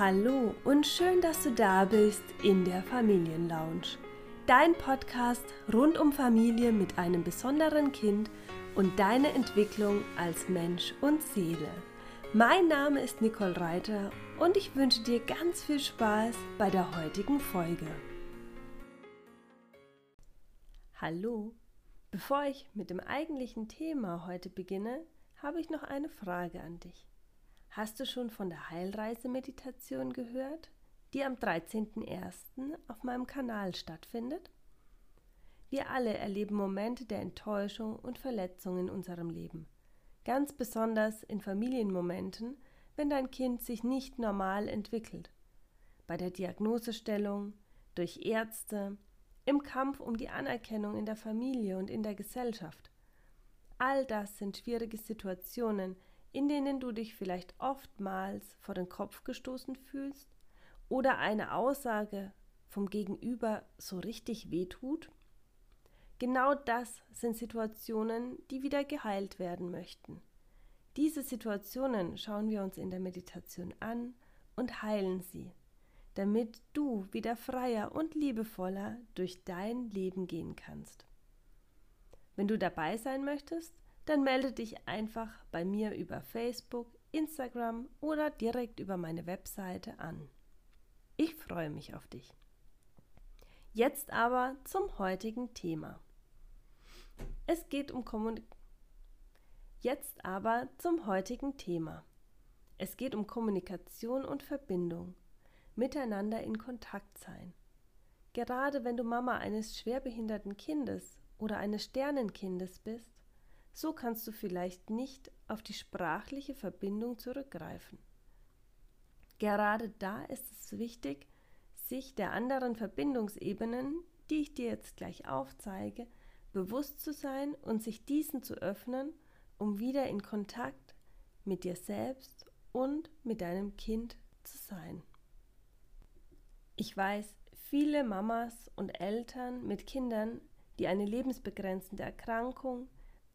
Hallo und schön, dass du da bist in der Familienlounge. Dein Podcast rund um Familie mit einem besonderen Kind und deine Entwicklung als Mensch und Seele. Mein Name ist Nicole Reiter und ich wünsche dir ganz viel Spaß bei der heutigen Folge. Hallo, bevor ich mit dem eigentlichen Thema heute beginne, habe ich noch eine Frage an dich. Hast du schon von der Heilreise-Meditation gehört, die am 13.01. auf meinem Kanal stattfindet? Wir alle erleben Momente der Enttäuschung und Verletzung in unserem Leben. Ganz besonders in Familienmomenten, wenn dein Kind sich nicht normal entwickelt. Bei der Diagnosestellung, durch Ärzte, im Kampf um die Anerkennung in der Familie und in der Gesellschaft. All das sind schwierige Situationen, in denen du dich vielleicht oftmals vor den Kopf gestoßen fühlst oder eine Aussage vom Gegenüber so richtig wehtut? Genau das sind Situationen, die wieder geheilt werden möchten. Diese Situationen schauen wir uns in der Meditation an und heilen sie, damit du wieder freier und liebevoller durch dein Leben gehen kannst. Wenn du dabei sein möchtest, dann melde dich einfach bei mir über Facebook, Instagram oder direkt über meine Webseite an. Ich freue mich auf dich. Jetzt aber zum heutigen Thema. Es geht um Kommunikation. Jetzt aber zum heutigen Thema. Es geht um Kommunikation und Verbindung, miteinander in Kontakt sein. Gerade wenn du Mama eines schwerbehinderten Kindes oder eines Sternenkindes bist, so kannst du vielleicht nicht auf die sprachliche Verbindung zurückgreifen. Gerade da ist es wichtig, sich der anderen Verbindungsebenen, die ich dir jetzt gleich aufzeige, bewusst zu sein und sich diesen zu öffnen, um wieder in Kontakt mit dir selbst und mit deinem Kind zu sein. Ich weiß, viele Mamas und Eltern mit Kindern, die eine lebensbegrenzende Erkrankung,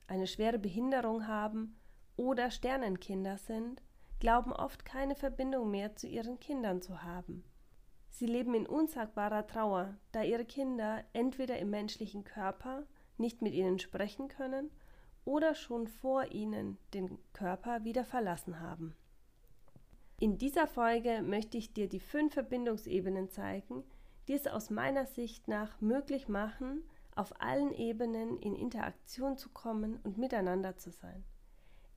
eine schwere Behinderung haben oder Sternenkinder sind, glauben oft keine Verbindung mehr zu ihren Kindern zu haben. Sie leben in unsagbarer Trauer, da ihre Kinder entweder im menschlichen Körper nicht mit ihnen sprechen können oder schon vor ihnen den Körper wieder verlassen haben. In dieser Folge möchte ich dir die fünf Verbindungsebenen zeigen, die es aus meiner Sicht nach möglich machen, auf allen Ebenen in Interaktion zu kommen und miteinander zu sein.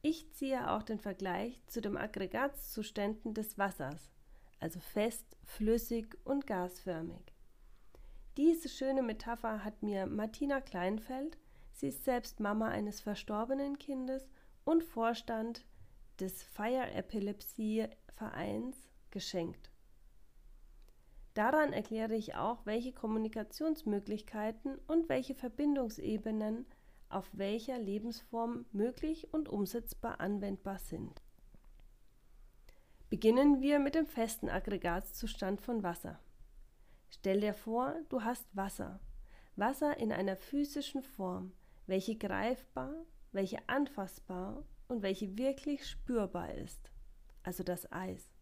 Ich ziehe auch den Vergleich zu den Aggregatzuständen des Wassers, also fest, flüssig und gasförmig. Diese schöne Metapher hat mir Martina Kleinfeld, sie ist selbst Mama eines verstorbenen Kindes und Vorstand des Fire Epilepsie Vereins, geschenkt. Daran erkläre ich auch, welche Kommunikationsmöglichkeiten und welche Verbindungsebenen auf welcher Lebensform möglich und umsetzbar anwendbar sind. Beginnen wir mit dem festen Aggregatzustand von Wasser. Stell dir vor, du hast Wasser. Wasser in einer physischen Form, welche greifbar, welche anfassbar und welche wirklich spürbar ist, also das Eis.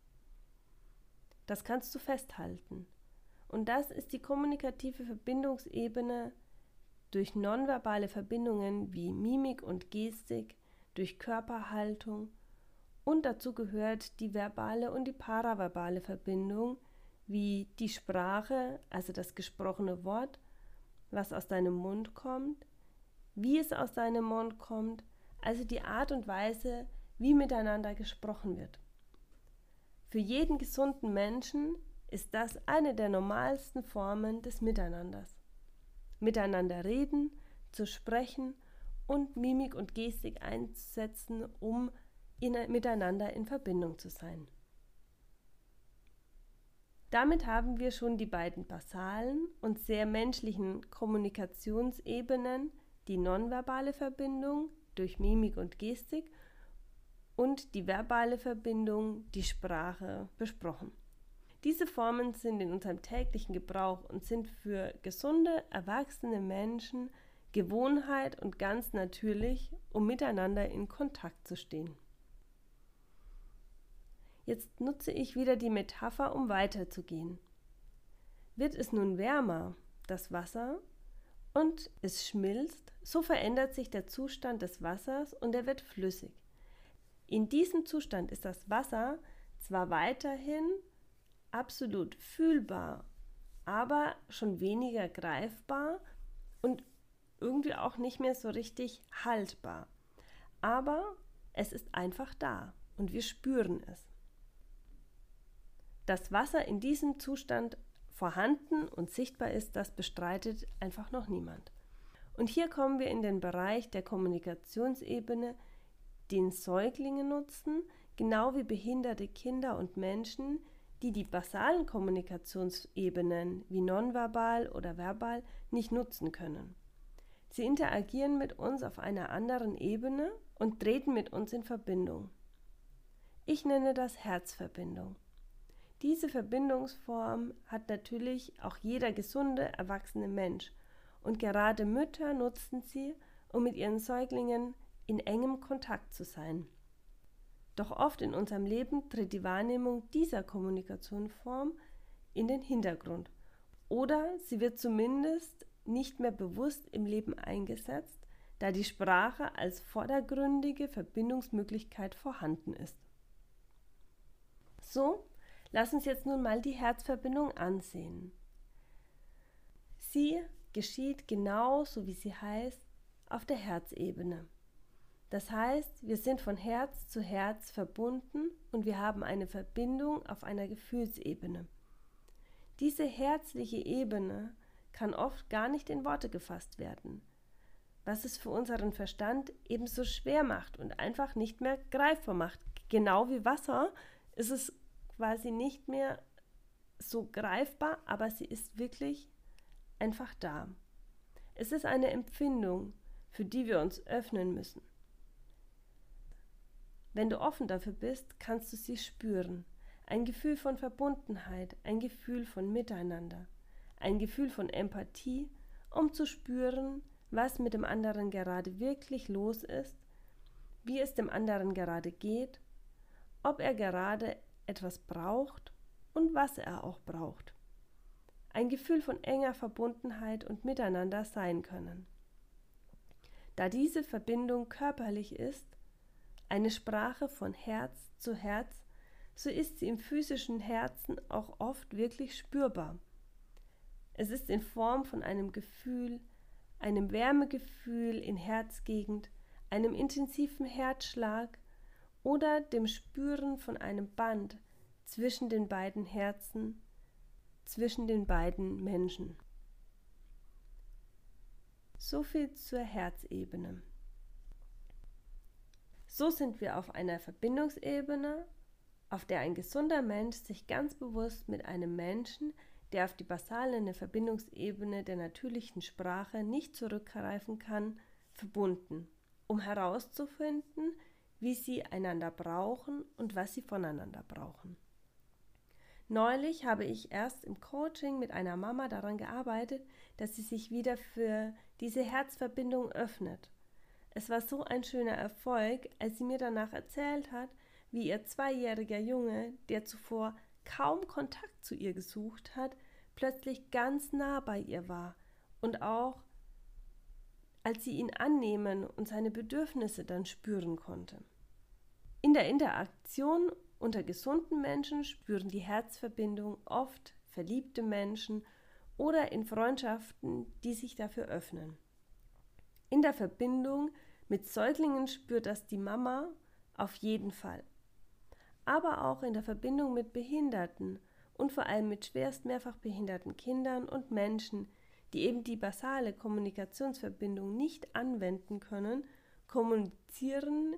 Das kannst du festhalten. Und das ist die kommunikative Verbindungsebene durch nonverbale Verbindungen wie Mimik und Gestik, durch Körperhaltung und dazu gehört die verbale und die paraverbale Verbindung wie die Sprache, also das gesprochene Wort, was aus deinem Mund kommt, wie es aus deinem Mund kommt, also die Art und Weise, wie miteinander gesprochen wird. Für jeden gesunden Menschen ist das eine der normalsten Formen des Miteinanders. Miteinander reden, zu sprechen und Mimik und Gestik einzusetzen, um in, miteinander in Verbindung zu sein. Damit haben wir schon die beiden basalen und sehr menschlichen Kommunikationsebenen, die nonverbale Verbindung durch Mimik und Gestik und die verbale Verbindung, die Sprache, besprochen. Diese Formen sind in unserem täglichen Gebrauch und sind für gesunde, erwachsene Menschen Gewohnheit und ganz natürlich, um miteinander in Kontakt zu stehen. Jetzt nutze ich wieder die Metapher, um weiterzugehen. Wird es nun wärmer, das Wasser, und es schmilzt, so verändert sich der Zustand des Wassers und er wird flüssig. In diesem Zustand ist das Wasser zwar weiterhin absolut fühlbar, aber schon weniger greifbar und irgendwie auch nicht mehr so richtig haltbar. Aber es ist einfach da und wir spüren es. Dass Wasser in diesem Zustand vorhanden und sichtbar ist, das bestreitet einfach noch niemand. Und hier kommen wir in den Bereich der Kommunikationsebene, den Säuglinge nutzen, genau wie behinderte Kinder und Menschen, die die basalen Kommunikationsebenen wie nonverbal oder verbal nicht nutzen können. Sie interagieren mit uns auf einer anderen Ebene und treten mit uns in Verbindung. Ich nenne das Herzverbindung. Diese Verbindungsform hat natürlich auch jeder gesunde, erwachsene Mensch und gerade Mütter nutzen sie, um mit ihren Säuglingen in engem Kontakt zu sein. Doch oft in unserem Leben tritt die Wahrnehmung dieser Kommunikationsform in den Hintergrund oder sie wird zumindest nicht mehr bewusst im Leben eingesetzt, da die Sprache als vordergründige Verbindungsmöglichkeit vorhanden ist. So, lass uns jetzt nun mal die Herzverbindung ansehen. Sie geschieht genauso wie sie heißt auf der Herzebene. Das heißt, wir sind von Herz zu Herz verbunden und wir haben eine Verbindung auf einer Gefühlsebene. Diese herzliche Ebene kann oft gar nicht in Worte gefasst werden, was es für unseren Verstand ebenso schwer macht und einfach nicht mehr greifbar macht. Genau wie Wasser ist es quasi nicht mehr so greifbar, aber sie ist wirklich einfach da. Es ist eine Empfindung, für die wir uns öffnen müssen. Wenn du offen dafür bist, kannst du sie spüren. Ein Gefühl von Verbundenheit, ein Gefühl von Miteinander, ein Gefühl von Empathie, um zu spüren, was mit dem anderen gerade wirklich los ist, wie es dem anderen gerade geht, ob er gerade etwas braucht und was er auch braucht. Ein Gefühl von enger Verbundenheit und Miteinander sein können. Da diese Verbindung körperlich ist, eine Sprache von Herz zu Herz, so ist sie im physischen Herzen auch oft wirklich spürbar. Es ist in Form von einem Gefühl, einem Wärmegefühl in Herzgegend, einem intensiven Herzschlag oder dem Spüren von einem Band zwischen den beiden Herzen, zwischen den beiden Menschen. So viel zur Herzebene. So sind wir auf einer Verbindungsebene, auf der ein gesunder Mensch sich ganz bewusst mit einem Menschen, der auf die basale Verbindungsebene der natürlichen Sprache nicht zurückgreifen kann, verbunden, um herauszufinden, wie sie einander brauchen und was sie voneinander brauchen. Neulich habe ich erst im Coaching mit einer Mama daran gearbeitet, dass sie sich wieder für diese Herzverbindung öffnet es war so ein schöner Erfolg, als sie mir danach erzählt hat, wie ihr zweijähriger Junge, der zuvor kaum Kontakt zu ihr gesucht hat, plötzlich ganz nah bei ihr war und auch als sie ihn annehmen und seine Bedürfnisse dann spüren konnte. In der Interaktion unter gesunden Menschen spüren die Herzverbindung oft verliebte Menschen oder in Freundschaften, die sich dafür öffnen. In der Verbindung mit Säuglingen spürt das die Mama auf jeden Fall. Aber auch in der Verbindung mit Behinderten und vor allem mit schwerst mehrfach behinderten Kindern und Menschen, die eben die basale Kommunikationsverbindung nicht anwenden können, kommunizieren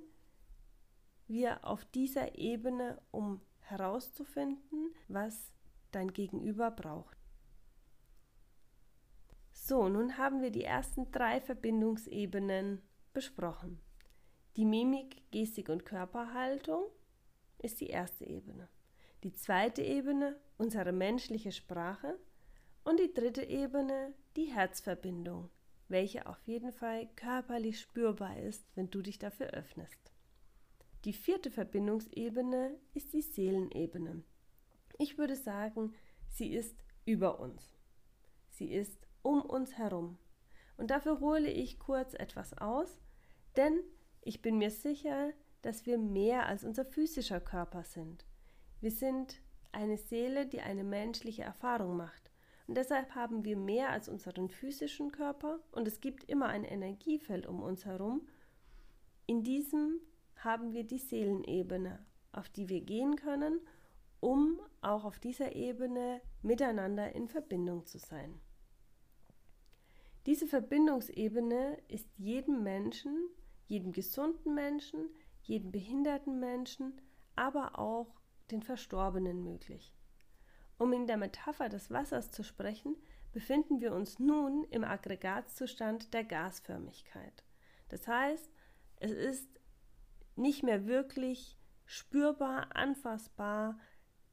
wir auf dieser Ebene, um herauszufinden, was dein Gegenüber braucht. So, nun haben wir die ersten drei Verbindungsebenen besprochen. Die Mimik, Gestik und Körperhaltung ist die erste Ebene. Die zweite Ebene unsere menschliche Sprache und die dritte Ebene die Herzverbindung, welche auf jeden Fall körperlich spürbar ist, wenn du dich dafür öffnest. Die vierte Verbindungsebene ist die Seelenebene. Ich würde sagen, sie ist über uns. Sie ist um uns herum. Und dafür hole ich kurz etwas aus, denn ich bin mir sicher, dass wir mehr als unser physischer Körper sind. Wir sind eine Seele, die eine menschliche Erfahrung macht. Und deshalb haben wir mehr als unseren physischen Körper und es gibt immer ein Energiefeld um uns herum. In diesem haben wir die Seelenebene, auf die wir gehen können, um auch auf dieser Ebene miteinander in Verbindung zu sein. Diese Verbindungsebene ist jedem Menschen, jedem gesunden Menschen, jedem behinderten Menschen, aber auch den Verstorbenen möglich. Um in der Metapher des Wassers zu sprechen, befinden wir uns nun im Aggregatzustand der Gasförmigkeit. Das heißt, es ist nicht mehr wirklich spürbar, anfassbar,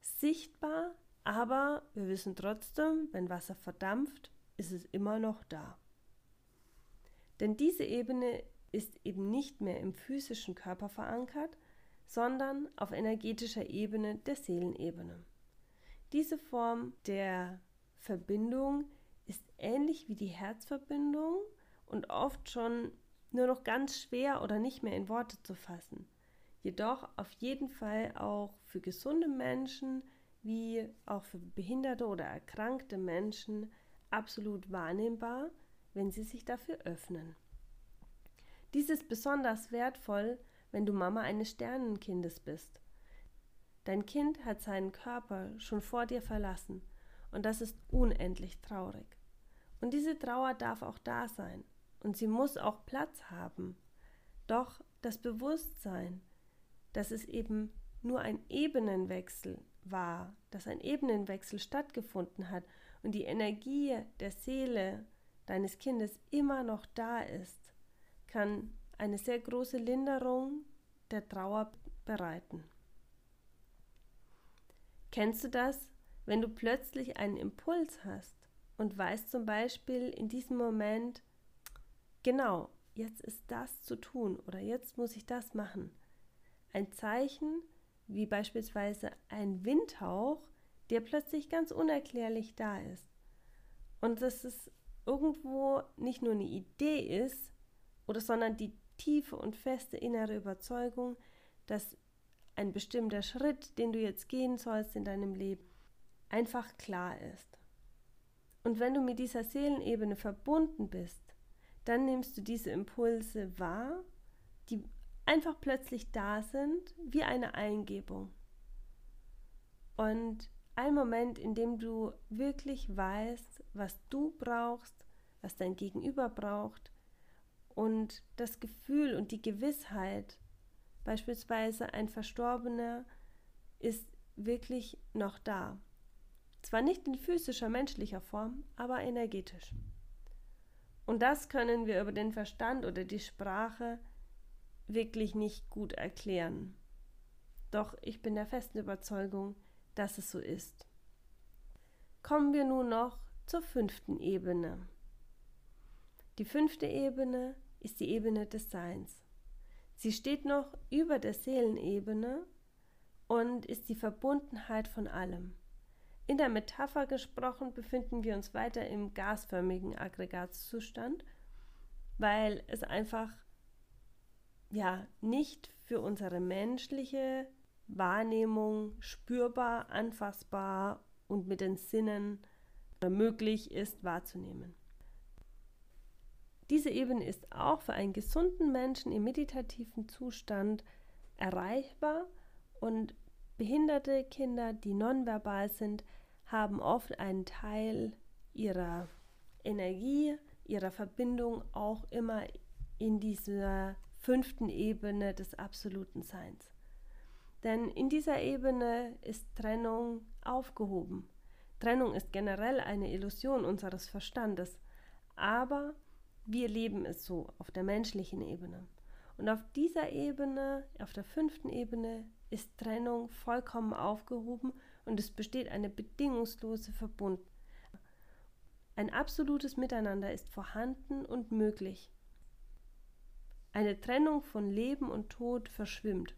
sichtbar, aber wir wissen trotzdem, wenn Wasser verdampft, ist es immer noch da. Denn diese Ebene ist eben nicht mehr im physischen Körper verankert, sondern auf energetischer Ebene der Seelenebene. Diese Form der Verbindung ist ähnlich wie die Herzverbindung und oft schon nur noch ganz schwer oder nicht mehr in Worte zu fassen. Jedoch auf jeden Fall auch für gesunde Menschen wie auch für behinderte oder erkrankte Menschen absolut wahrnehmbar, wenn sie sich dafür öffnen. Dies ist besonders wertvoll, wenn du Mama eines Sternenkindes bist. Dein Kind hat seinen Körper schon vor dir verlassen und das ist unendlich traurig. Und diese Trauer darf auch da sein und sie muss auch Platz haben. Doch das Bewusstsein, dass es eben nur ein Ebenenwechsel war, dass ein Ebenenwechsel stattgefunden hat und die Energie der Seele deines Kindes immer noch da ist, kann eine sehr große Linderung der Trauer bereiten. Kennst du das, wenn du plötzlich einen Impuls hast und weißt zum Beispiel in diesem Moment, genau, jetzt ist das zu tun oder jetzt muss ich das machen. Ein Zeichen, wie beispielsweise ein Windhauch, der plötzlich ganz unerklärlich da ist. Und dass es irgendwo nicht nur eine Idee ist, oder sondern die tiefe und feste innere Überzeugung, dass ein bestimmter Schritt, den du jetzt gehen sollst in deinem Leben, einfach klar ist. Und wenn du mit dieser Seelenebene verbunden bist, dann nimmst du diese Impulse wahr, die einfach plötzlich da sind, wie eine Eingebung. Und ein Moment, in dem du wirklich weißt, was du brauchst, was dein Gegenüber braucht und das Gefühl und die Gewissheit, beispielsweise ein Verstorbener ist wirklich noch da. Zwar nicht in physischer, menschlicher Form, aber energetisch. Und das können wir über den Verstand oder die Sprache wirklich nicht gut erklären. Doch ich bin der festen Überzeugung, dass es so ist. Kommen wir nun noch zur fünften Ebene. Die fünfte Ebene ist die Ebene des Seins. Sie steht noch über der Seelenebene und ist die Verbundenheit von allem. In der Metapher gesprochen befinden wir uns weiter im gasförmigen Aggregatzustand, weil es einfach ja nicht für unsere menschliche Wahrnehmung spürbar, anfassbar und mit den Sinnen möglich ist wahrzunehmen. Diese Ebene ist auch für einen gesunden Menschen im meditativen Zustand erreichbar und behinderte Kinder, die nonverbal sind, haben oft einen Teil ihrer Energie, ihrer Verbindung auch immer in dieser fünften Ebene des absoluten Seins. Denn in dieser Ebene ist Trennung aufgehoben. Trennung ist generell eine Illusion unseres Verstandes, aber wir leben es so auf der menschlichen Ebene. Und auf dieser Ebene, auf der fünften Ebene, ist Trennung vollkommen aufgehoben und es besteht eine bedingungslose Verbundenheit. Ein absolutes Miteinander ist vorhanden und möglich. Eine Trennung von Leben und Tod verschwimmt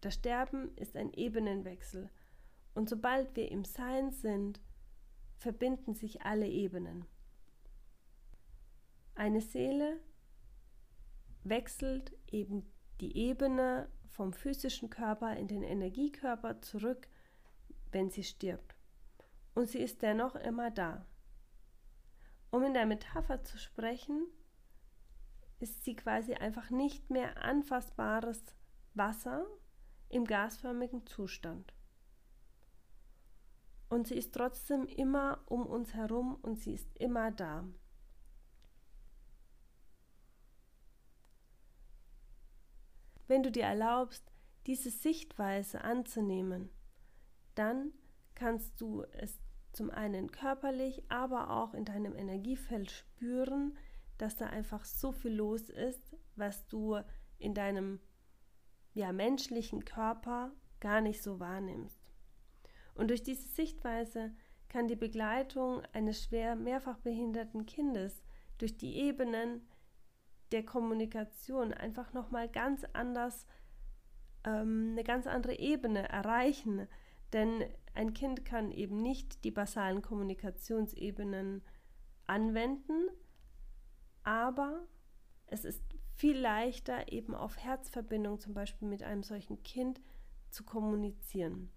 Das Sterben ist ein Ebenenwechsel und sobald wir im Sein sind, verbinden sich alle Ebenen. Eine Seele wechselt eben die Ebene vom physischen Körper in den Energiekörper zurück, wenn sie stirbt. Und sie ist dennoch immer da. Um in der Metapher zu sprechen, ist sie quasi einfach nicht mehr anfassbares Wasser im gasförmigen Zustand. Und sie ist trotzdem immer um uns herum und sie ist immer da. Wenn du dir erlaubst, diese Sichtweise anzunehmen, dann kannst du es zum einen körperlich, aber auch in deinem Energiefeld spüren, dass da einfach so viel los ist, was du in deinem ja, menschlichen Körper gar nicht so wahrnimmst. Und durch diese Sichtweise kann die Begleitung eines schwer mehrfach behinderten Kindes durch die Ebenen der Kommunikation einfach nochmal ganz anders, ähm, eine ganz andere Ebene erreichen. Denn ein Kind kann eben nicht die basalen Kommunikationsebenen anwenden, aber es ist viel leichter, eben auf Herzverbindung zum Beispiel mit einem solchen Kind zu kommunizieren.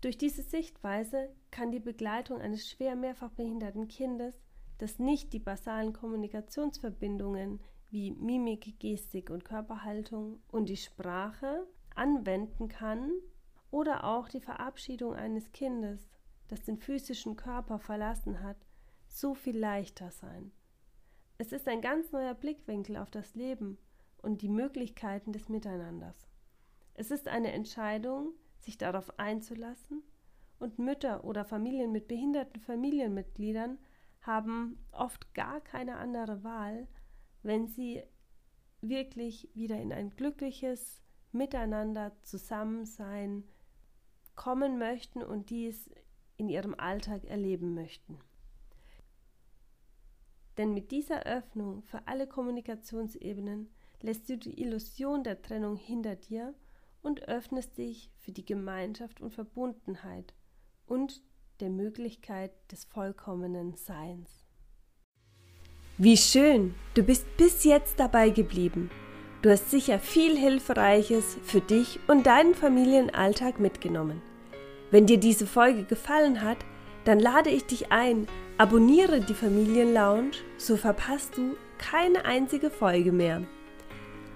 Durch diese Sichtweise kann die Begleitung eines schwer mehrfach behinderten Kindes, das nicht die basalen Kommunikationsverbindungen wie Mimik, Gestik und Körperhaltung und die Sprache anwenden kann, oder auch die Verabschiedung eines Kindes, das den physischen Körper verlassen hat, so viel leichter sein. Es ist ein ganz neuer Blickwinkel auf das Leben und die Möglichkeiten des Miteinanders. Es ist eine Entscheidung, sich darauf einzulassen, und Mütter oder Familien mit behinderten Familienmitgliedern haben oft gar keine andere Wahl, wenn sie wirklich wieder in ein glückliches Miteinander, Zusammensein kommen möchten und dies in ihrem Alltag erleben möchten. Denn mit dieser Öffnung für alle Kommunikationsebenen lässt du die Illusion der Trennung hinter dir und öffnest dich für die Gemeinschaft und Verbundenheit und der Möglichkeit des vollkommenen Seins. Wie schön, du bist bis jetzt dabei geblieben. Du hast sicher viel Hilfreiches für dich und deinen Familienalltag mitgenommen. Wenn dir diese Folge gefallen hat, dann lade ich dich ein, abonniere die Familienlounge, so verpasst du keine einzige Folge mehr.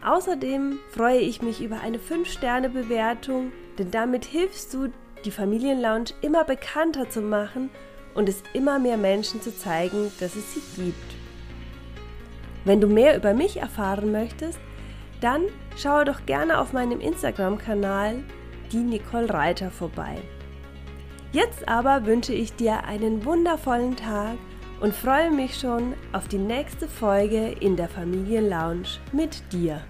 Außerdem freue ich mich über eine 5-Sterne-Bewertung, denn damit hilfst du, die Familienlounge immer bekannter zu machen und es immer mehr Menschen zu zeigen, dass es sie gibt. Wenn du mehr über mich erfahren möchtest, dann schaue doch gerne auf meinem Instagram-Kanal die Nicole Reiter vorbei. Jetzt aber wünsche ich dir einen wundervollen Tag und freue mich schon auf die nächste Folge in der Familienlounge mit dir.